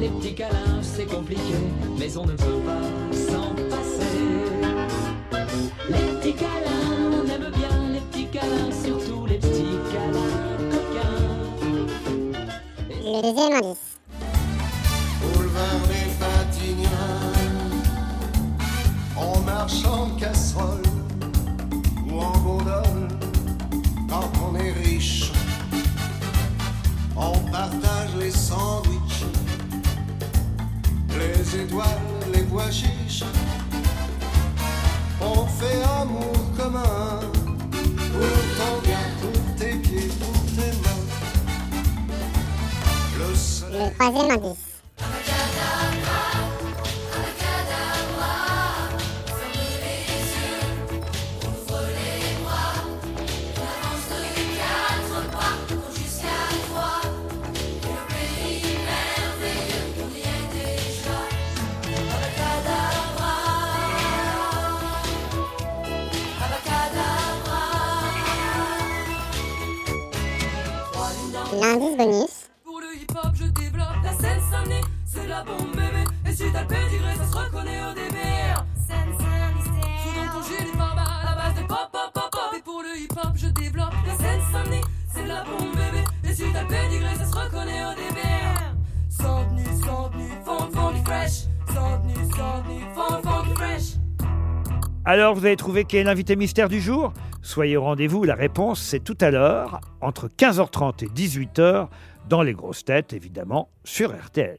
les petits câlins, c'est compliqué, mais on ne peut pas s'en passer. Les petits câlins, on aime bien les petits câlins, surtout les petits câlins coquins. Le deuxième. Les étoiles, les pois chiches. On fait amour commun pour ton bien, pour tes pieds, pour tes mains. Le. Le troisième indice. L'indice bonus. Pour le hip-hop, je développe la scène Saint-Denis, c'est la bombe bébé. Et si t'as le pédigré, ça se reconnaît au DBR. Sous dans ton gilet pare-balles à base de pop, pop, pop, pop. Et pour le hip-hop, je développe la scène Saint-Denis, c'est la bombe bébé. Et si t'as le pédigré, ça se reconnaît au DBR. Saint-Denis, Saint-Denis, fond, fond, fresh. Saint-Denis, Saint-Denis, fond, fond, fresh. Alors, vous avez trouvé qui est l'invité mystère du jour? Soyez au rendez-vous, la réponse c'est tout à l'heure, entre 15h30 et 18h, dans les grosses têtes, évidemment, sur RTL.